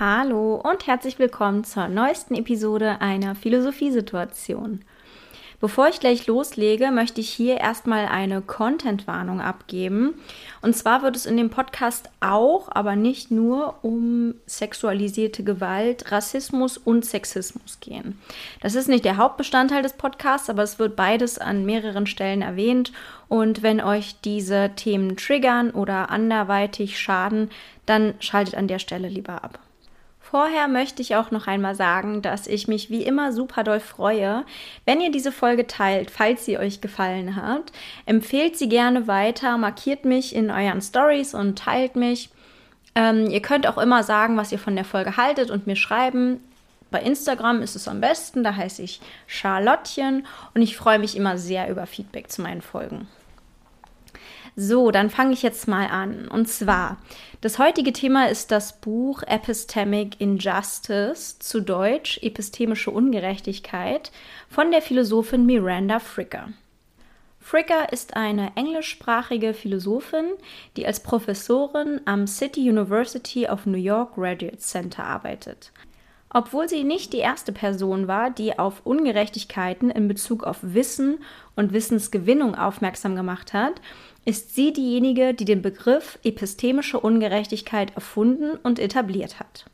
Hallo und herzlich willkommen zur neuesten Episode einer Philosophiesituation. Bevor ich gleich loslege, möchte ich hier erstmal eine Content-Warnung abgeben. Und zwar wird es in dem Podcast auch, aber nicht nur um sexualisierte Gewalt, Rassismus und Sexismus gehen. Das ist nicht der Hauptbestandteil des Podcasts, aber es wird beides an mehreren Stellen erwähnt. Und wenn euch diese Themen triggern oder anderweitig schaden, dann schaltet an der Stelle lieber ab. Vorher möchte ich auch noch einmal sagen, dass ich mich wie immer super doll freue, wenn ihr diese Folge teilt, falls sie euch gefallen hat. Empfehlt sie gerne weiter, markiert mich in euren Stories und teilt mich. Ähm, ihr könnt auch immer sagen, was ihr von der Folge haltet und mir schreiben. Bei Instagram ist es am besten, da heiße ich Charlottchen und ich freue mich immer sehr über Feedback zu meinen Folgen. So, dann fange ich jetzt mal an. Und zwar, das heutige Thema ist das Buch Epistemic Injustice, zu Deutsch Epistemische Ungerechtigkeit, von der Philosophin Miranda Fricker. Fricker ist eine englischsprachige Philosophin, die als Professorin am City University of New York Graduate Center arbeitet. Obwohl sie nicht die erste Person war, die auf Ungerechtigkeiten in Bezug auf Wissen und Wissensgewinnung aufmerksam gemacht hat, ist sie diejenige, die den Begriff epistemische Ungerechtigkeit erfunden und etabliert hat.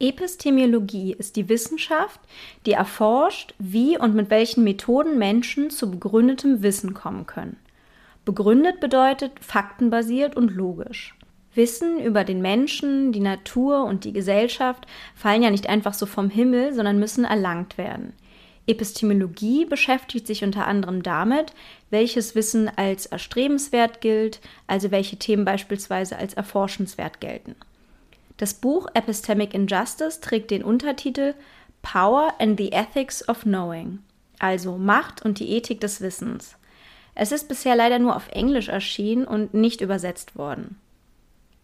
Epistemiologie ist die Wissenschaft, die erforscht, wie und mit welchen Methoden Menschen zu begründetem Wissen kommen können. Begründet bedeutet faktenbasiert und logisch. Wissen über den Menschen, die Natur und die Gesellschaft fallen ja nicht einfach so vom Himmel, sondern müssen erlangt werden. Epistemologie beschäftigt sich unter anderem damit, welches Wissen als erstrebenswert gilt, also welche Themen beispielsweise als erforschenswert gelten. Das Buch Epistemic Injustice trägt den Untertitel Power and the Ethics of Knowing, also Macht und die Ethik des Wissens. Es ist bisher leider nur auf Englisch erschienen und nicht übersetzt worden.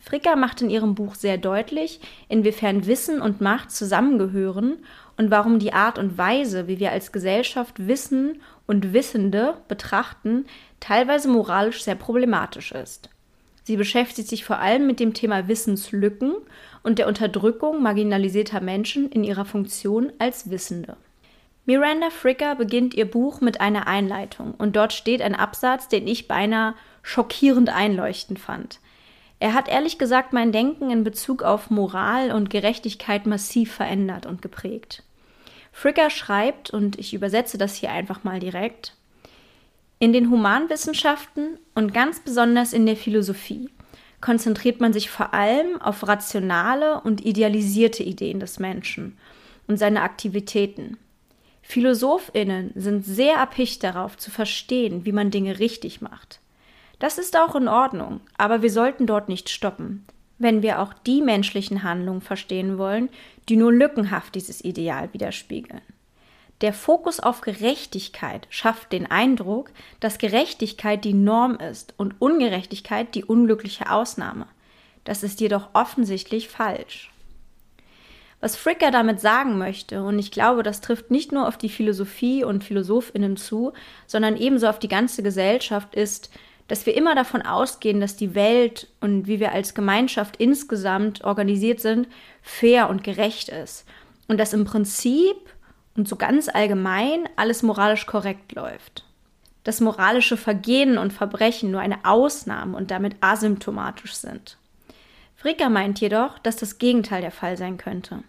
Fricker macht in ihrem Buch sehr deutlich, inwiefern Wissen und Macht zusammengehören und warum die Art und Weise, wie wir als Gesellschaft Wissen und Wissende betrachten, teilweise moralisch sehr problematisch ist. Sie beschäftigt sich vor allem mit dem Thema Wissenslücken und der Unterdrückung marginalisierter Menschen in ihrer Funktion als Wissende. Miranda Fricker beginnt ihr Buch mit einer Einleitung und dort steht ein Absatz, den ich beinahe schockierend einleuchtend fand. Er hat ehrlich gesagt mein Denken in Bezug auf Moral und Gerechtigkeit massiv verändert und geprägt. Fricker schreibt, und ich übersetze das hier einfach mal direkt, in den Humanwissenschaften und ganz besonders in der Philosophie konzentriert man sich vor allem auf rationale und idealisierte Ideen des Menschen und seine Aktivitäten. Philosophinnen sind sehr erpicht darauf zu verstehen, wie man Dinge richtig macht. Das ist auch in Ordnung, aber wir sollten dort nicht stoppen, wenn wir auch die menschlichen Handlungen verstehen wollen, die nur lückenhaft dieses Ideal widerspiegeln. Der Fokus auf Gerechtigkeit schafft den Eindruck, dass Gerechtigkeit die Norm ist und Ungerechtigkeit die unglückliche Ausnahme. Das ist jedoch offensichtlich falsch. Was Fricker damit sagen möchte, und ich glaube, das trifft nicht nur auf die Philosophie und Philosophinnen zu, sondern ebenso auf die ganze Gesellschaft, ist, dass wir immer davon ausgehen, dass die Welt und wie wir als Gemeinschaft insgesamt organisiert sind, fair und gerecht ist. Und dass im Prinzip und so ganz allgemein alles moralisch korrekt läuft. Dass moralische Vergehen und Verbrechen nur eine Ausnahme und damit asymptomatisch sind. Fricker meint jedoch, dass das Gegenteil der Fall sein könnte.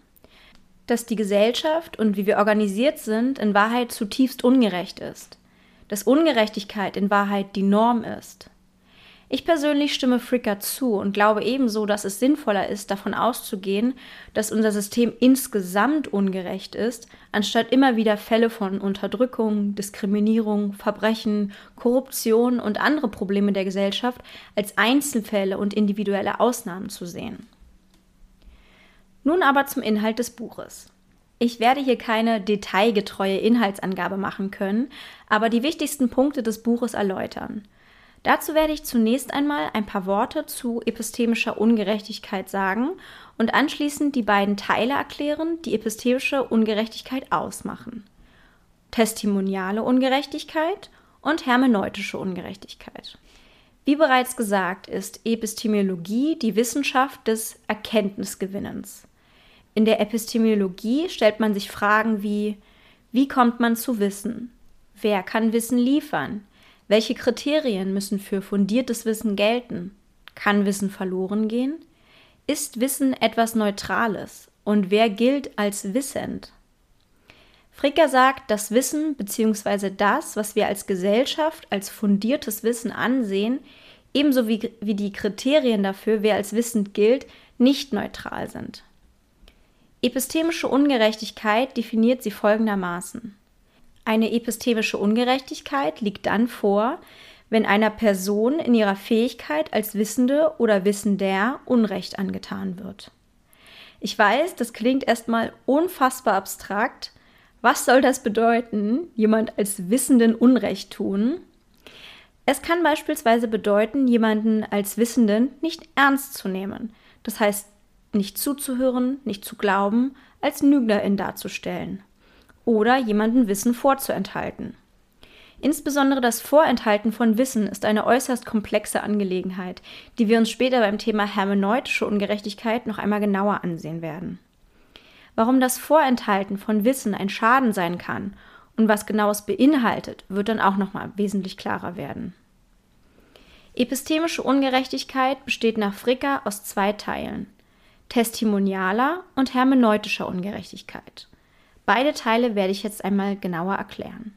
Dass die Gesellschaft und wie wir organisiert sind in Wahrheit zutiefst ungerecht ist dass Ungerechtigkeit in Wahrheit die Norm ist. Ich persönlich stimme Fricker zu und glaube ebenso, dass es sinnvoller ist, davon auszugehen, dass unser System insgesamt ungerecht ist, anstatt immer wieder Fälle von Unterdrückung, Diskriminierung, Verbrechen, Korruption und andere Probleme der Gesellschaft als Einzelfälle und individuelle Ausnahmen zu sehen. Nun aber zum Inhalt des Buches. Ich werde hier keine detailgetreue Inhaltsangabe machen können, aber die wichtigsten Punkte des Buches erläutern. Dazu werde ich zunächst einmal ein paar Worte zu epistemischer Ungerechtigkeit sagen und anschließend die beiden Teile erklären, die epistemische Ungerechtigkeit ausmachen. Testimoniale Ungerechtigkeit und hermeneutische Ungerechtigkeit. Wie bereits gesagt, ist Epistemologie die Wissenschaft des Erkenntnisgewinnens. In der Epistemologie stellt man sich Fragen wie, wie kommt man zu Wissen? Wer kann Wissen liefern? Welche Kriterien müssen für fundiertes Wissen gelten? Kann Wissen verloren gehen? Ist Wissen etwas Neutrales? Und wer gilt als wissend? Fricker sagt, dass Wissen bzw. das, was wir als Gesellschaft als fundiertes Wissen ansehen, ebenso wie, wie die Kriterien dafür, wer als wissend gilt, nicht neutral sind. Epistemische Ungerechtigkeit definiert sie folgendermaßen. Eine epistemische Ungerechtigkeit liegt dann vor, wenn einer Person in ihrer Fähigkeit als Wissende oder Wissender Unrecht angetan wird. Ich weiß, das klingt erstmal unfassbar abstrakt. Was soll das bedeuten, jemand als Wissenden Unrecht tun? Es kann beispielsweise bedeuten, jemanden als Wissenden nicht ernst zu nehmen, das heißt nicht zuzuhören, nicht zu glauben, als Lügnerin darzustellen oder jemanden Wissen vorzuenthalten. Insbesondere das Vorenthalten von Wissen ist eine äußerst komplexe Angelegenheit, die wir uns später beim Thema hermeneutische Ungerechtigkeit noch einmal genauer ansehen werden. Warum das Vorenthalten von Wissen ein Schaden sein kann und was genau es beinhaltet, wird dann auch noch mal wesentlich klarer werden. Epistemische Ungerechtigkeit besteht nach Fricker aus zwei Teilen: testimonialer und hermeneutischer Ungerechtigkeit. Beide Teile werde ich jetzt einmal genauer erklären.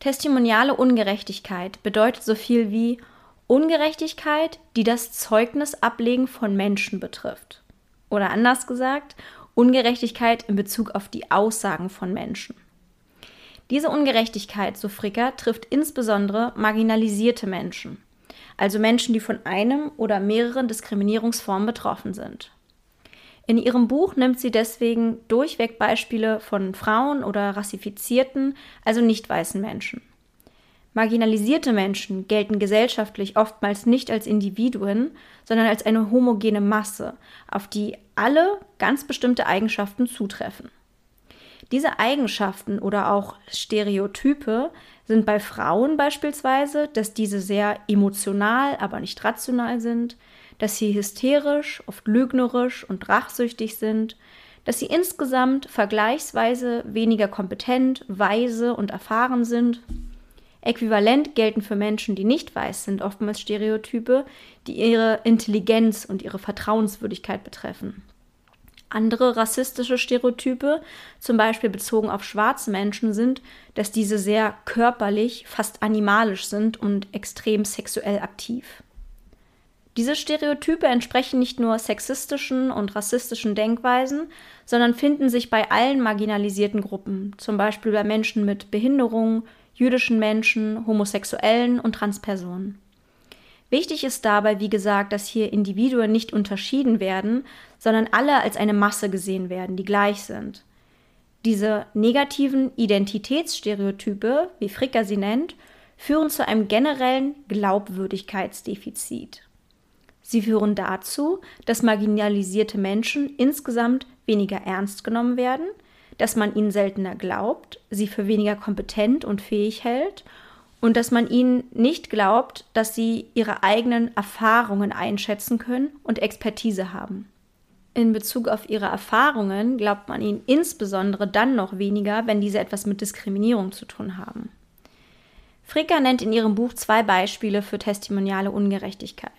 Testimoniale Ungerechtigkeit bedeutet so viel wie Ungerechtigkeit, die das Zeugnisablegen von Menschen betrifft. Oder anders gesagt, Ungerechtigkeit in Bezug auf die Aussagen von Menschen. Diese Ungerechtigkeit, so Fricker, trifft insbesondere marginalisierte Menschen, also Menschen, die von einem oder mehreren Diskriminierungsformen betroffen sind. In ihrem Buch nimmt sie deswegen durchweg Beispiele von Frauen oder rassifizierten, also nicht weißen Menschen. Marginalisierte Menschen gelten gesellschaftlich oftmals nicht als Individuen, sondern als eine homogene Masse, auf die alle ganz bestimmte Eigenschaften zutreffen. Diese Eigenschaften oder auch Stereotype sind bei Frauen beispielsweise, dass diese sehr emotional, aber nicht rational sind, dass sie hysterisch, oft lügnerisch und rachsüchtig sind, dass sie insgesamt vergleichsweise weniger kompetent, weise und erfahren sind. Äquivalent gelten für Menschen, die nicht weiß sind, oftmals Stereotype, die ihre Intelligenz und ihre Vertrauenswürdigkeit betreffen. Andere rassistische Stereotype, zum Beispiel bezogen auf schwarze Menschen, sind, dass diese sehr körperlich, fast animalisch sind und extrem sexuell aktiv. Diese Stereotype entsprechen nicht nur sexistischen und rassistischen Denkweisen, sondern finden sich bei allen marginalisierten Gruppen, zum Beispiel bei Menschen mit Behinderung, jüdischen Menschen, Homosexuellen und Transpersonen. Wichtig ist dabei, wie gesagt, dass hier Individuen nicht unterschieden werden, sondern alle als eine Masse gesehen werden, die gleich sind. Diese negativen Identitätsstereotype, wie Fricker sie nennt, führen zu einem generellen Glaubwürdigkeitsdefizit. Sie führen dazu, dass marginalisierte Menschen insgesamt weniger ernst genommen werden, dass man ihnen seltener glaubt, sie für weniger kompetent und fähig hält und dass man ihnen nicht glaubt, dass sie ihre eigenen Erfahrungen einschätzen können und Expertise haben. In Bezug auf ihre Erfahrungen glaubt man ihnen insbesondere dann noch weniger, wenn diese etwas mit Diskriminierung zu tun haben. Fricker nennt in ihrem Buch zwei Beispiele für testimoniale Ungerechtigkeit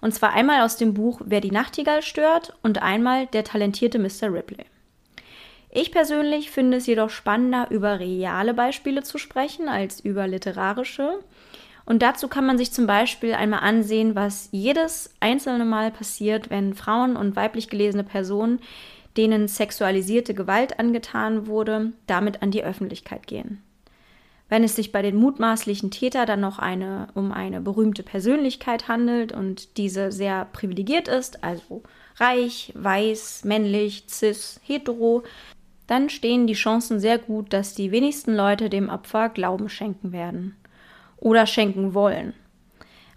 und zwar einmal aus dem Buch Wer die Nachtigall stört und einmal Der talentierte Mr. Ripley. Ich persönlich finde es jedoch spannender, über reale Beispiele zu sprechen als über literarische. Und dazu kann man sich zum Beispiel einmal ansehen, was jedes einzelne Mal passiert, wenn Frauen und weiblich gelesene Personen, denen sexualisierte Gewalt angetan wurde, damit an die Öffentlichkeit gehen. Wenn es sich bei den mutmaßlichen Täter dann noch eine, um eine berühmte Persönlichkeit handelt und diese sehr privilegiert ist, also reich, weiß, männlich, cis, hetero, dann stehen die Chancen sehr gut, dass die wenigsten Leute dem Opfer Glauben schenken werden oder schenken wollen.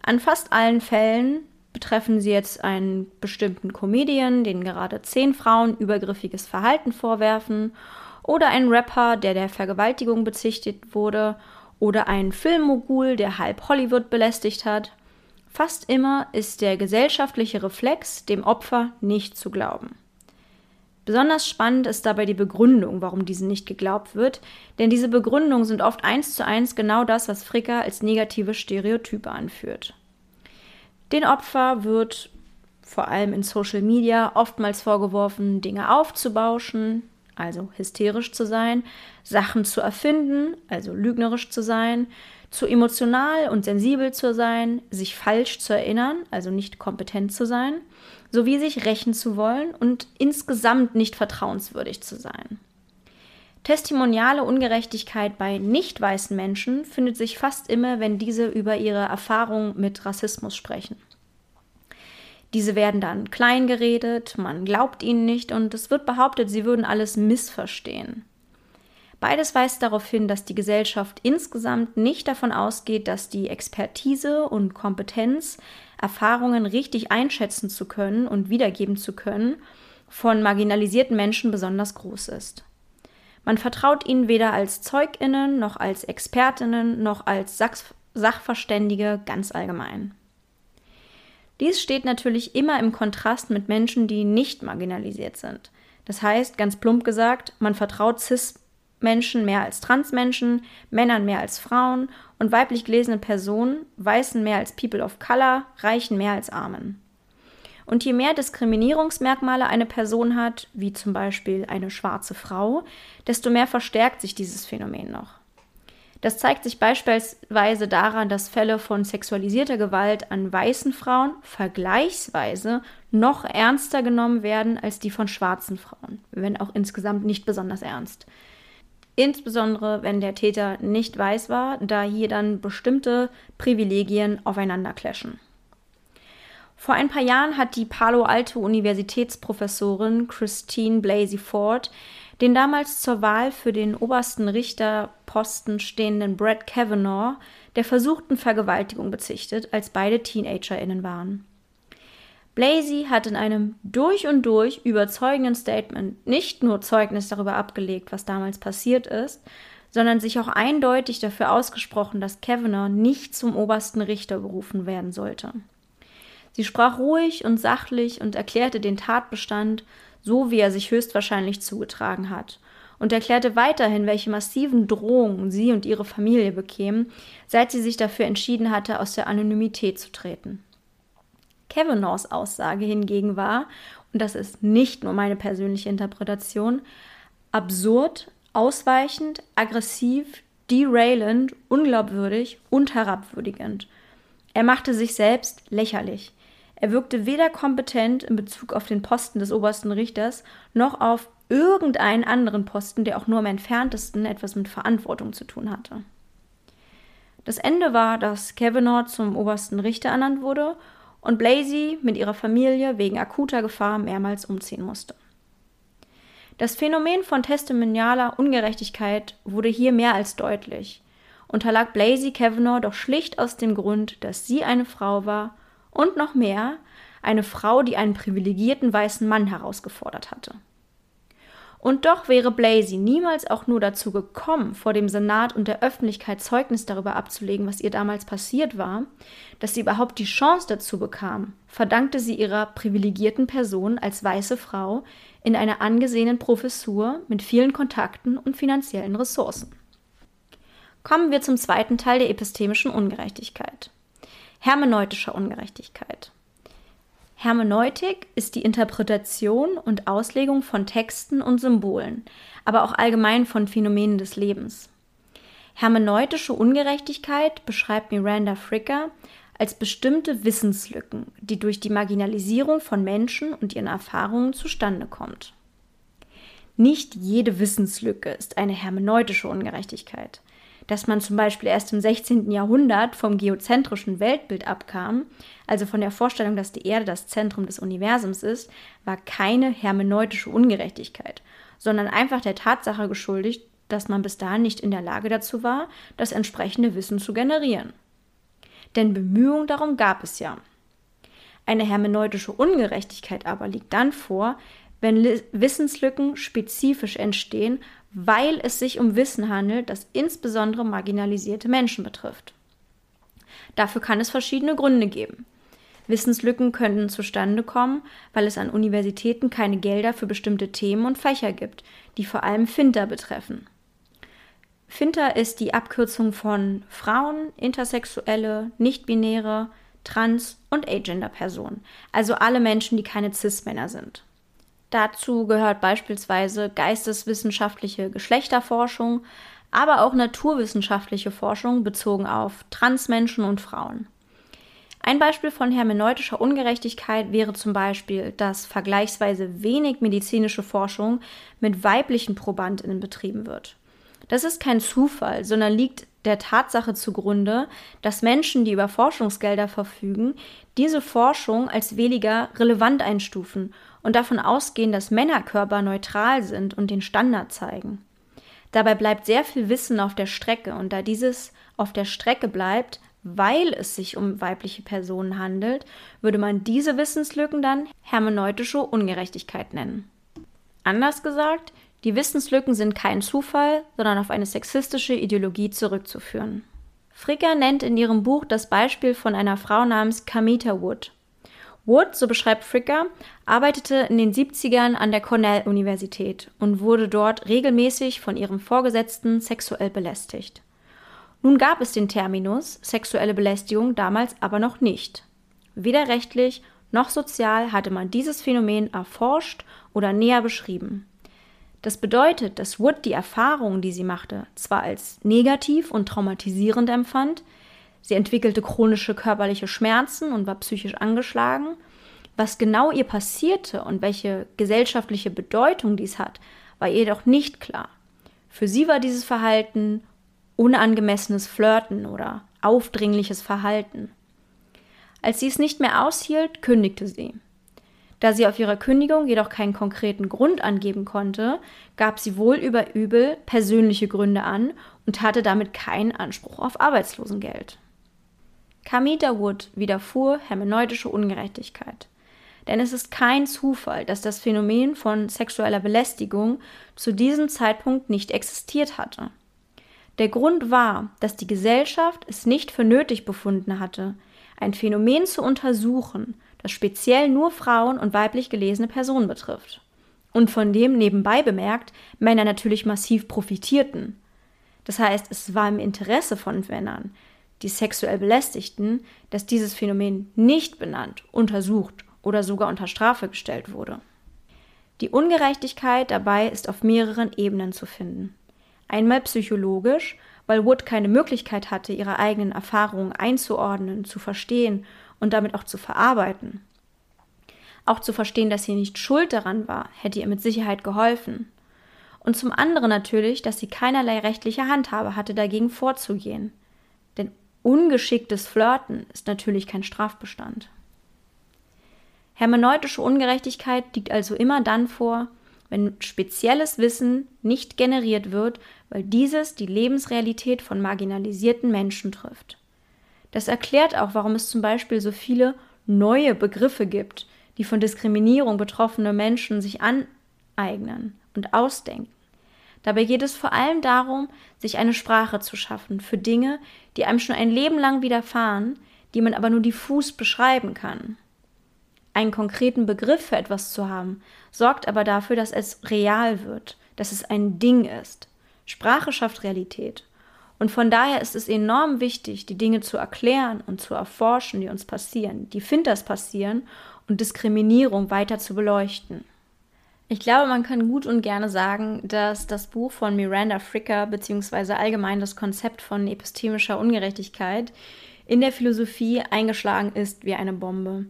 An fast allen Fällen betreffen sie jetzt einen bestimmten Comedian, den gerade zehn Frauen übergriffiges Verhalten vorwerfen oder ein Rapper, der der Vergewaltigung bezichtigt wurde, oder ein Filmmogul, der halb Hollywood belästigt hat. Fast immer ist der gesellschaftliche Reflex, dem Opfer nicht zu glauben. Besonders spannend ist dabei die Begründung, warum diesen nicht geglaubt wird, denn diese Begründungen sind oft eins zu eins genau das, was Fricker als negative Stereotype anführt. Den Opfer wird vor allem in Social Media oftmals vorgeworfen, Dinge aufzubauschen, also hysterisch zu sein, Sachen zu erfinden, also lügnerisch zu sein, zu emotional und sensibel zu sein, sich falsch zu erinnern, also nicht kompetent zu sein, sowie sich rächen zu wollen und insgesamt nicht vertrauenswürdig zu sein. Testimoniale Ungerechtigkeit bei nicht weißen Menschen findet sich fast immer, wenn diese über ihre Erfahrung mit Rassismus sprechen. Diese werden dann klein geredet, man glaubt ihnen nicht und es wird behauptet, sie würden alles missverstehen. Beides weist darauf hin, dass die Gesellschaft insgesamt nicht davon ausgeht, dass die Expertise und Kompetenz, Erfahrungen richtig einschätzen zu können und wiedergeben zu können, von marginalisierten Menschen besonders groß ist. Man vertraut ihnen weder als Zeuginnen noch als Expertinnen noch als Sachverständige ganz allgemein. Dies steht natürlich immer im Kontrast mit Menschen, die nicht marginalisiert sind. Das heißt, ganz plump gesagt, man vertraut CIS-Menschen mehr als Transmenschen, Männern mehr als Frauen und weiblich gelesenen Personen, Weißen mehr als People of Color, Reichen mehr als Armen. Und je mehr Diskriminierungsmerkmale eine Person hat, wie zum Beispiel eine schwarze Frau, desto mehr verstärkt sich dieses Phänomen noch. Das zeigt sich beispielsweise daran, dass Fälle von sexualisierter Gewalt an weißen Frauen vergleichsweise noch ernster genommen werden als die von schwarzen Frauen, wenn auch insgesamt nicht besonders ernst. Insbesondere wenn der Täter nicht weiß war, da hier dann bestimmte Privilegien aufeinander clashen. Vor ein paar Jahren hat die Palo Alto Universitätsprofessorin Christine Blasey Ford den damals zur Wahl für den obersten Richterposten stehenden Brett Kavanaugh der versuchten Vergewaltigung bezichtet, als beide TeenagerInnen waren. Blasey hat in einem durch und durch überzeugenden Statement nicht nur Zeugnis darüber abgelegt, was damals passiert ist, sondern sich auch eindeutig dafür ausgesprochen, dass Kavanaugh nicht zum obersten Richter berufen werden sollte. Sie sprach ruhig und sachlich und erklärte den Tatbestand so wie er sich höchstwahrscheinlich zugetragen hat, und erklärte weiterhin, welche massiven Drohungen sie und ihre Familie bekämen, seit sie sich dafür entschieden hatte, aus der Anonymität zu treten. Kavanaughs Aussage hingegen war, und das ist nicht nur meine persönliche Interpretation, absurd, ausweichend, aggressiv, derailend, unglaubwürdig und herabwürdigend. Er machte sich selbst lächerlich. Er wirkte weder kompetent in Bezug auf den Posten des obersten Richters noch auf irgendeinen anderen Posten, der auch nur im entferntesten etwas mit Verantwortung zu tun hatte. Das Ende war, dass Kavanaugh zum obersten Richter ernannt wurde und Blasey mit ihrer Familie wegen akuter Gefahr mehrmals umziehen musste. Das Phänomen von testimonialer Ungerechtigkeit wurde hier mehr als deutlich, unterlag Blasey Kavanaugh doch schlicht aus dem Grund, dass sie eine Frau war und noch mehr eine Frau, die einen privilegierten weißen Mann herausgefordert hatte. Und doch wäre Blasey niemals auch nur dazu gekommen, vor dem Senat und der Öffentlichkeit Zeugnis darüber abzulegen, was ihr damals passiert war, dass sie überhaupt die Chance dazu bekam, verdankte sie ihrer privilegierten Person als weiße Frau in einer angesehenen Professur mit vielen Kontakten und finanziellen Ressourcen. Kommen wir zum zweiten Teil der epistemischen Ungerechtigkeit hermeneutischer Ungerechtigkeit. Hermeneutik ist die Interpretation und Auslegung von Texten und Symbolen, aber auch allgemein von Phänomenen des Lebens. Hermeneutische Ungerechtigkeit beschreibt Miranda Fricker als bestimmte Wissenslücken, die durch die Marginalisierung von Menschen und ihren Erfahrungen zustande kommt. Nicht jede Wissenslücke ist eine hermeneutische Ungerechtigkeit dass man zum Beispiel erst im 16. Jahrhundert vom geozentrischen Weltbild abkam, also von der Vorstellung, dass die Erde das Zentrum des Universums ist, war keine hermeneutische Ungerechtigkeit, sondern einfach der Tatsache geschuldigt, dass man bis dahin nicht in der Lage dazu war, das entsprechende Wissen zu generieren. Denn Bemühungen darum gab es ja. Eine hermeneutische Ungerechtigkeit aber liegt dann vor, wenn Wissenslücken spezifisch entstehen weil es sich um Wissen handelt, das insbesondere marginalisierte Menschen betrifft. Dafür kann es verschiedene Gründe geben. Wissenslücken könnten zustande kommen, weil es an Universitäten keine Gelder für bestimmte Themen und Fächer gibt, die vor allem Finter betreffen. Finter ist die Abkürzung von Frauen, Intersexuelle, Nichtbinäre, Trans- und Agender-Personen, also alle Menschen, die keine Cis-Männer sind. Dazu gehört beispielsweise geisteswissenschaftliche Geschlechterforschung, aber auch naturwissenschaftliche Forschung bezogen auf Transmenschen und Frauen. Ein Beispiel von hermeneutischer Ungerechtigkeit wäre zum Beispiel, dass vergleichsweise wenig medizinische Forschung mit weiblichen Probandinnen betrieben wird. Das ist kein Zufall, sondern liegt der Tatsache zugrunde, dass Menschen, die über Forschungsgelder verfügen, diese Forschung als weniger relevant einstufen und davon ausgehen, dass Männerkörper neutral sind und den Standard zeigen. Dabei bleibt sehr viel Wissen auf der Strecke und da dieses auf der Strecke bleibt, weil es sich um weibliche Personen handelt, würde man diese Wissenslücken dann hermeneutische Ungerechtigkeit nennen. Anders gesagt, die Wissenslücken sind kein Zufall, sondern auf eine sexistische Ideologie zurückzuführen. Fricker nennt in ihrem Buch das Beispiel von einer Frau namens Kamita Wood. Wood, so beschreibt Fricker, arbeitete in den 70ern an der Cornell-Universität und wurde dort regelmäßig von ihrem Vorgesetzten sexuell belästigt. Nun gab es den Terminus sexuelle Belästigung damals aber noch nicht. Weder rechtlich noch sozial hatte man dieses Phänomen erforscht oder näher beschrieben. Das bedeutet, dass Wood die Erfahrungen, die sie machte, zwar als negativ und traumatisierend empfand, sie entwickelte chronische körperliche Schmerzen und war psychisch angeschlagen, was genau ihr passierte und welche gesellschaftliche Bedeutung dies hat, war jedoch nicht klar. Für sie war dieses Verhalten unangemessenes Flirten oder aufdringliches Verhalten. Als sie es nicht mehr aushielt, kündigte sie. Da sie auf ihre Kündigung jedoch keinen konkreten Grund angeben konnte, gab sie wohl über übel persönliche Gründe an und hatte damit keinen Anspruch auf Arbeitslosengeld. Kamita Wood widerfuhr hermeneutische Ungerechtigkeit. Denn es ist kein Zufall, dass das Phänomen von sexueller Belästigung zu diesem Zeitpunkt nicht existiert hatte. Der Grund war, dass die Gesellschaft es nicht für nötig befunden hatte, ein Phänomen zu untersuchen, das speziell nur Frauen und weiblich gelesene Personen betrifft. Und von dem nebenbei bemerkt Männer natürlich massiv profitierten. Das heißt, es war im Interesse von Männern, die sexuell Belästigten, dass dieses Phänomen nicht benannt, untersucht oder sogar unter Strafe gestellt wurde. Die Ungerechtigkeit dabei ist auf mehreren Ebenen zu finden. Einmal psychologisch, weil Wood keine Möglichkeit hatte, ihre eigenen Erfahrungen einzuordnen, zu verstehen und damit auch zu verarbeiten. Auch zu verstehen, dass sie nicht schuld daran war, hätte ihr mit Sicherheit geholfen. Und zum anderen natürlich, dass sie keinerlei rechtliche Handhabe hatte, dagegen vorzugehen. Ungeschicktes Flirten ist natürlich kein Strafbestand. Hermeneutische Ungerechtigkeit liegt also immer dann vor, wenn spezielles Wissen nicht generiert wird, weil dieses die Lebensrealität von marginalisierten Menschen trifft. Das erklärt auch, warum es zum Beispiel so viele neue Begriffe gibt, die von Diskriminierung betroffene Menschen sich aneignen und ausdenken. Dabei geht es vor allem darum, sich eine Sprache zu schaffen für Dinge, die einem schon ein Leben lang widerfahren, die man aber nur diffus beschreiben kann. Einen konkreten Begriff für etwas zu haben, sorgt aber dafür, dass es real wird, dass es ein Ding ist. Sprache schafft Realität. Und von daher ist es enorm wichtig, die Dinge zu erklären und zu erforschen, die uns passieren, die Finters passieren und Diskriminierung weiter zu beleuchten. Ich glaube, man kann gut und gerne sagen, dass das Buch von Miranda Fricker beziehungsweise allgemein das Konzept von epistemischer Ungerechtigkeit in der Philosophie eingeschlagen ist wie eine Bombe.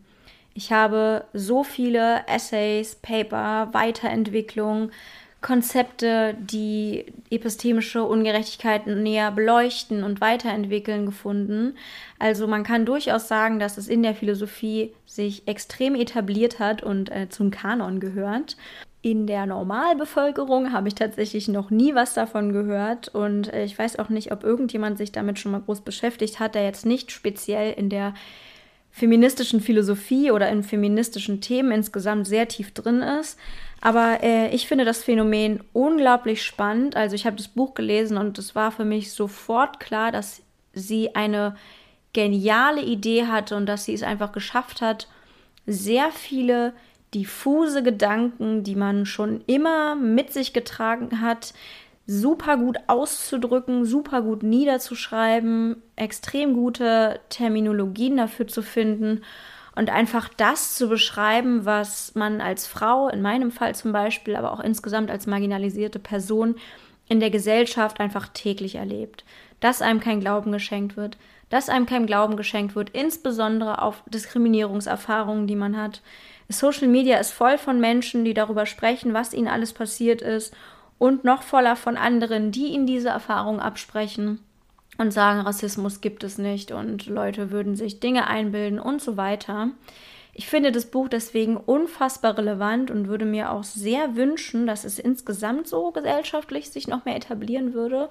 Ich habe so viele Essays, Paper, Weiterentwicklung, Konzepte, die epistemische Ungerechtigkeiten näher beleuchten und weiterentwickeln, gefunden. Also man kann durchaus sagen, dass es in der Philosophie sich extrem etabliert hat und äh, zum Kanon gehört. In der Normalbevölkerung habe ich tatsächlich noch nie was davon gehört und äh, ich weiß auch nicht, ob irgendjemand sich damit schon mal groß beschäftigt hat, der jetzt nicht speziell in der feministischen Philosophie oder in feministischen Themen insgesamt sehr tief drin ist. Aber äh, ich finde das Phänomen unglaublich spannend. Also ich habe das Buch gelesen und es war für mich sofort klar, dass sie eine geniale Idee hatte und dass sie es einfach geschafft hat, sehr viele diffuse Gedanken, die man schon immer mit sich getragen hat, super gut auszudrücken, super gut niederzuschreiben, extrem gute Terminologien dafür zu finden und einfach das zu beschreiben, was man als Frau, in meinem Fall zum Beispiel, aber auch insgesamt als marginalisierte Person in der Gesellschaft einfach täglich erlebt. Dass einem kein Glauben geschenkt wird, dass einem kein Glauben geschenkt wird, insbesondere auf Diskriminierungserfahrungen, die man hat. Social Media ist voll von Menschen, die darüber sprechen, was ihnen alles passiert ist und noch voller von anderen, die ihnen diese Erfahrung absprechen und sagen, Rassismus gibt es nicht und Leute würden sich Dinge einbilden und so weiter. Ich finde das Buch deswegen unfassbar relevant und würde mir auch sehr wünschen, dass es insgesamt so gesellschaftlich sich noch mehr etablieren würde.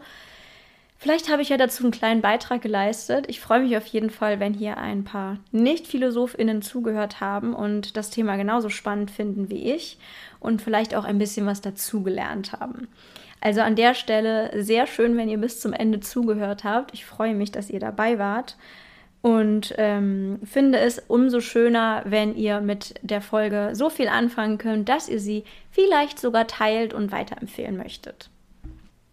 Vielleicht habe ich ja dazu einen kleinen Beitrag geleistet. Ich freue mich auf jeden Fall, wenn hier ein paar Nicht-PhilosophInnen zugehört haben und das Thema genauso spannend finden wie ich und vielleicht auch ein bisschen was dazugelernt haben. Also an der Stelle sehr schön, wenn ihr bis zum Ende zugehört habt. Ich freue mich, dass ihr dabei wart und ähm, finde es umso schöner, wenn ihr mit der Folge so viel anfangen könnt, dass ihr sie vielleicht sogar teilt und weiterempfehlen möchtet.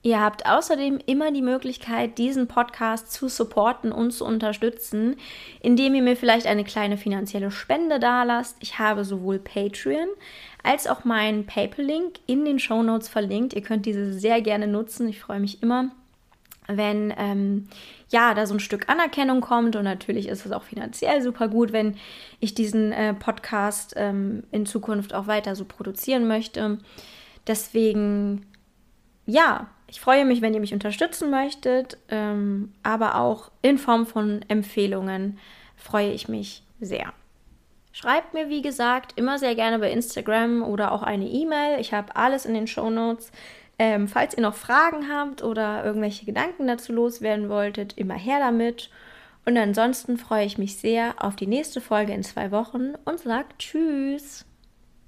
Ihr habt außerdem immer die Möglichkeit, diesen Podcast zu supporten und zu unterstützen, indem ihr mir vielleicht eine kleine finanzielle Spende dalasst. Ich habe sowohl Patreon als auch meinen PayPal-Link in den Show Notes verlinkt. Ihr könnt diese sehr gerne nutzen. Ich freue mich immer, wenn ähm, ja da so ein Stück Anerkennung kommt und natürlich ist es auch finanziell super gut, wenn ich diesen äh, Podcast ähm, in Zukunft auch weiter so produzieren möchte. Deswegen ja, ich freue mich, wenn ihr mich unterstützen möchtet, ähm, aber auch in Form von Empfehlungen freue ich mich sehr. Schreibt mir, wie gesagt, immer sehr gerne bei Instagram oder auch eine E-Mail. Ich habe alles in den Show Notes. Ähm, falls ihr noch Fragen habt oder irgendwelche Gedanken dazu loswerden wolltet, immer her damit. Und ansonsten freue ich mich sehr auf die nächste Folge in zwei Wochen und sage Tschüss.